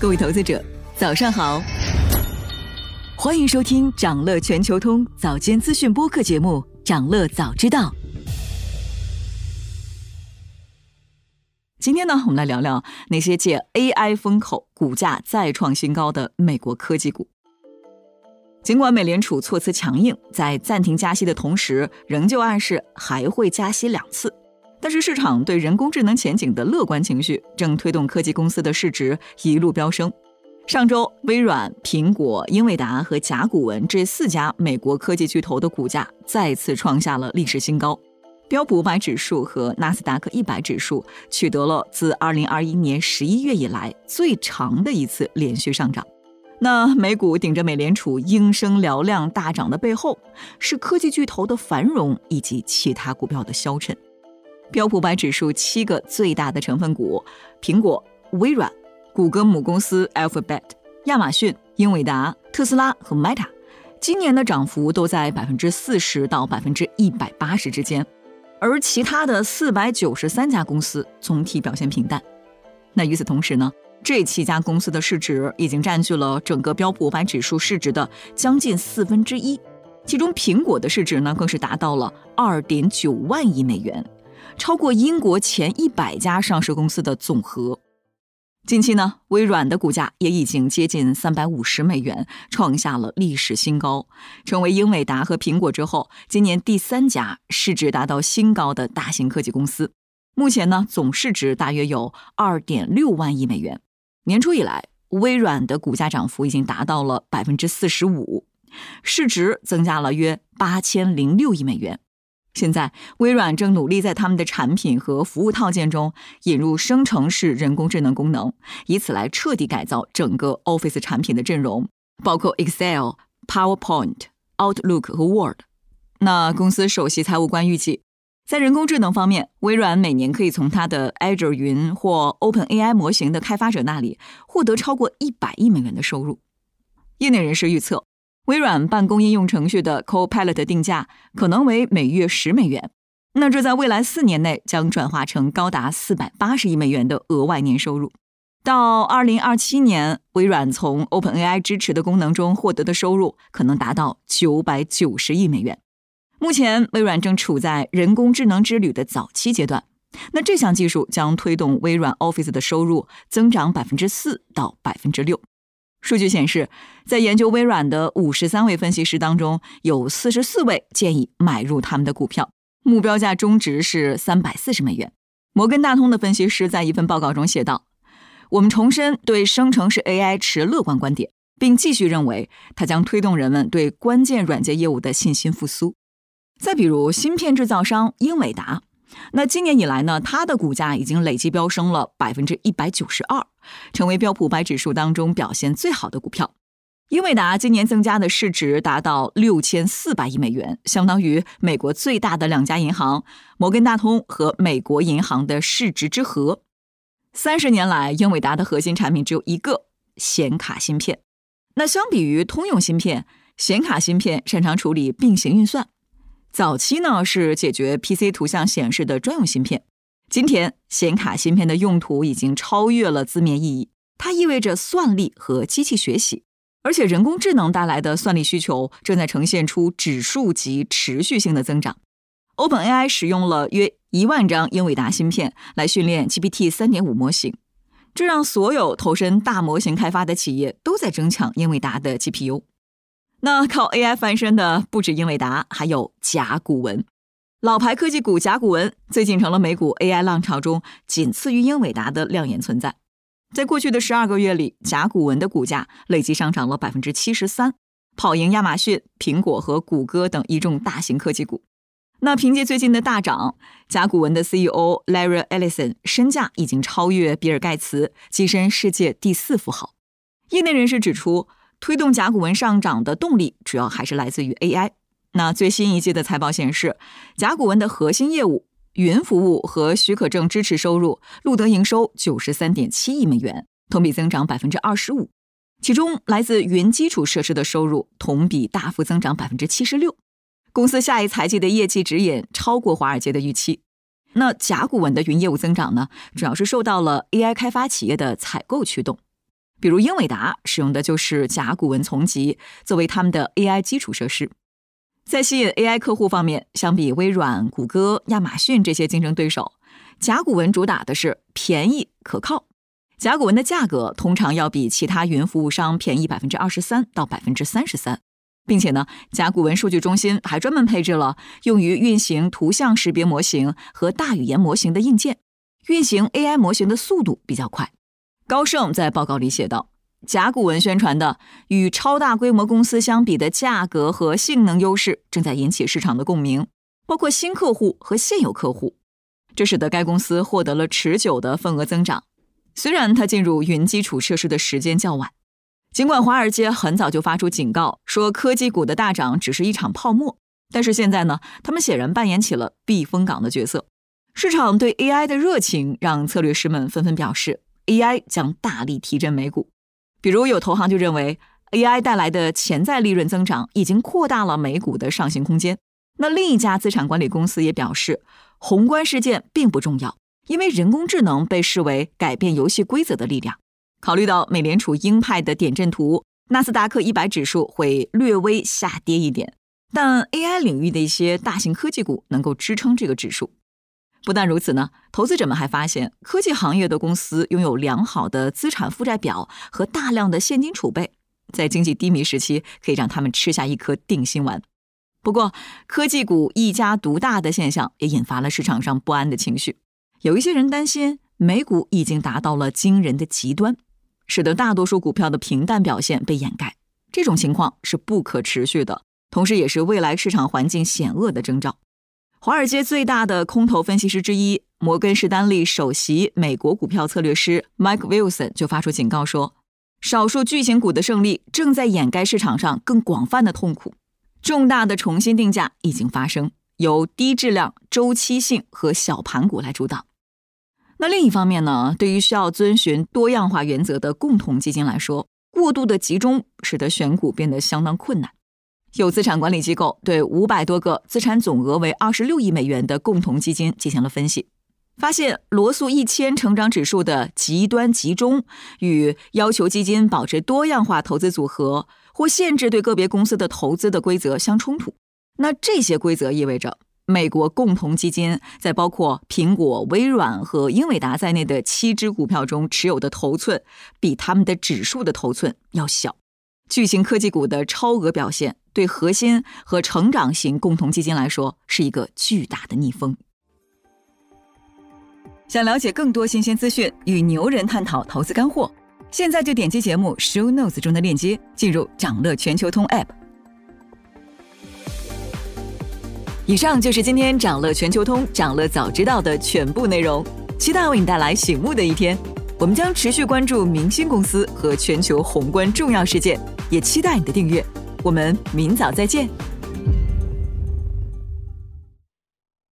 各位投资者，早上好，欢迎收听长乐全球通早间资讯播客节目《长乐早知道》。今天呢，我们来聊聊那些借 AI 风口股价再创新高的美国科技股。尽管美联储措辞强硬，在暂停加息的同时，仍旧暗示还会加息两次。但是市场对人工智能前景的乐观情绪，正推动科技公司的市值一路飙升。上周，微软、苹果、英伟达和甲骨文这四家美国科技巨头的股价再次创下了历史新高。标普五百指数和纳斯达克一百指数取得了自二零二一年十一月以来最长的一次连续上涨。那美股顶着美联储应声嘹亮大涨的背后，是科技巨头的繁荣以及其他股票的消沉。标普百指数七个最大的成分股：苹果、微软、谷歌母公司 Alphabet、亚马逊、英伟达、特斯拉和 Meta，今年的涨幅都在百分之四十到百分之一百八十之间。而其他的四百九十三家公司总体表现平淡。那与此同时呢，这七家公司的市值已经占据了整个标普五百指数市值的将近四分之一，其中苹果的市值呢更是达到了二点九万亿美元。超过英国前一百家上市公司的总和。近期呢，微软的股价也已经接近三百五十美元，创下了历史新高，成为英伟达和苹果之后今年第三家市值达到新高的大型科技公司。目前呢，总市值大约有二点六万亿美元。年初以来，微软的股价涨幅已经达到了百分之四十五，市值增加了约八千零六亿美元。现在，微软正努力在他们的产品和服务套件中引入生成式人工智能功能，以此来彻底改造整个 Office 产品的阵容，包括 Excel、PowerPoint、Outlook 和 Word。那公司首席财务官预计，在人工智能方面，微软每年可以从它的 Azure 云或 OpenAI 模型的开发者那里获得超过一百亿美元的收入。业内人士预测。微软办公应用程序的 Copilot 定价可能为每月十美元，那这在未来四年内将转化成高达四百八十亿美元的额外年收入。到二零二七年，微软从 OpenAI 支持的功能中获得的收入可能达到九百九十亿美元。目前，微软正处在人工智能之旅的早期阶段，那这项技术将推动微软 Office 的收入增长百分之四到百分之六。数据显示，在研究微软的五十三位分析师当中，有四十四位建议买入他们的股票，目标价中值是三百四十美元。摩根大通的分析师在一份报告中写道：“我们重申对生成式 AI 持乐观观点，并继续认为它将推动人们对关键软件业务的信心复苏。”再比如，芯片制造商英伟达。那今年以来呢，它的股价已经累计飙升了百分之一百九十二，成为标普百指数当中表现最好的股票。英伟达今年增加的市值达到六千四百亿美元，相当于美国最大的两家银行——摩根大通和美国银行的市值之和。三十年来，英伟达的核心产品只有一个显卡芯片。那相比于通用芯片，显卡芯片擅长处理并行运算。早期呢是解决 PC 图像显示的专用芯片，今天显卡芯片的用途已经超越了字面意义，它意味着算力和机器学习，而且人工智能带来的算力需求正在呈现出指数级持续性的增长。OpenAI 使用了约一万张英伟达芯片来训练 GPT 三点五模型，这让所有投身大模型开发的企业都在争抢英伟达的 GPU。那靠 AI 翻身的不止英伟达，还有甲骨文。老牌科技股甲骨文最近成了美股 AI 浪潮中仅次于英伟达的亮眼存在。在过去的十二个月里，甲骨文的股价累计上涨了百分之七十三，跑赢亚马逊、苹果和谷歌等一众大型科技股。那凭借最近的大涨，甲骨文的 CEO Larry Ellison 身价已经超越比尔盖茨，跻身世界第四富豪。业内人士指出。推动甲骨文上涨的动力主要还是来自于 AI。那最新一季的财报显示，甲骨文的核心业务云服务和许可证支持收入录得营收九十三点七亿美元，同比增长百分之二十五。其中来自云基础设施的收入同比大幅增长百分之七十六。公司下一财季的业绩指引超过华尔街的预期。那甲骨文的云业务增长呢，主要是受到了 AI 开发企业的采购驱动。比如英伟达使用的就是甲骨文从集作为他们的 AI 基础设施。在吸引 AI 客户方面，相比微软、谷歌、亚马逊这些竞争对手，甲骨文主打的是便宜可靠。甲骨文的价格通常要比其他云服务商便宜百分之二十三到百分之三十三。并且呢，甲骨文数据中心还专门配置了用于运行图像识别模型和大语言模型的硬件，运行 AI 模型的速度比较快。高盛在报告里写道，甲骨文宣传的与超大规模公司相比的价格和性能优势，正在引起市场的共鸣，包括新客户和现有客户，这使得该公司获得了持久的份额增长。虽然它进入云基础设施的时间较晚。尽管华尔街很早就发出警告，说科技股的大涨只是一场泡沫，但是现在呢，他们显然扮演起了避风港的角色。市场对 AI 的热情让策略师们纷纷表示，AI 将大力提振美股。比如有投行就认为，AI 带来的潜在利润增长已经扩大了美股的上行空间。那另一家资产管理公司也表示，宏观事件并不重要，因为人工智能被视为改变游戏规则的力量。考虑到美联储鹰派的点阵图，纳斯达克一百指数会略微下跌一点，但 AI 领域的一些大型科技股能够支撑这个指数。不但如此呢，投资者们还发现，科技行业的公司拥有良好的资产负债表和大量的现金储备，在经济低迷时期可以让他们吃下一颗定心丸。不过，科技股一家独大的现象也引发了市场上不安的情绪，有一些人担心美股已经达到了惊人的极端。使得大多数股票的平淡表现被掩盖，这种情况是不可持续的，同时也是未来市场环境险恶的征兆。华尔街最大的空头分析师之一，摩根士丹利首席美国股票策略师 Mike Wilson 就发出警告说，少数巨型股的胜利正在掩盖市场上更广泛的痛苦，重大的重新定价已经发生，由低质量、周期性和小盘股来主导。那另一方面呢？对于需要遵循多样化原则的共同基金来说，过度的集中使得选股变得相当困难。有资产管理机构对五百多个资产总额为二十六亿美元的共同基金进行了分析，发现罗素一千成长指数的极端集中与要求基金保持多样化投资组合或限制对个别公司的投资的规则相冲突。那这些规则意味着。美国共同基金在包括苹果、微软和英伟达在内的七只股票中持有的头寸，比他们的指数的头寸要小。巨型科技股的超额表现，对核心和成长型共同基金来说是一个巨大的逆风。想了解更多新鲜资讯，与牛人探讨投资干货，现在就点击节目 show notes 中的链接，进入掌乐全球通 app。以上就是今天掌乐全球通、掌乐早知道的全部内容，期待为你带来醒目的一天。我们将持续关注明星公司和全球宏观重要事件，也期待你的订阅。我们明早再见。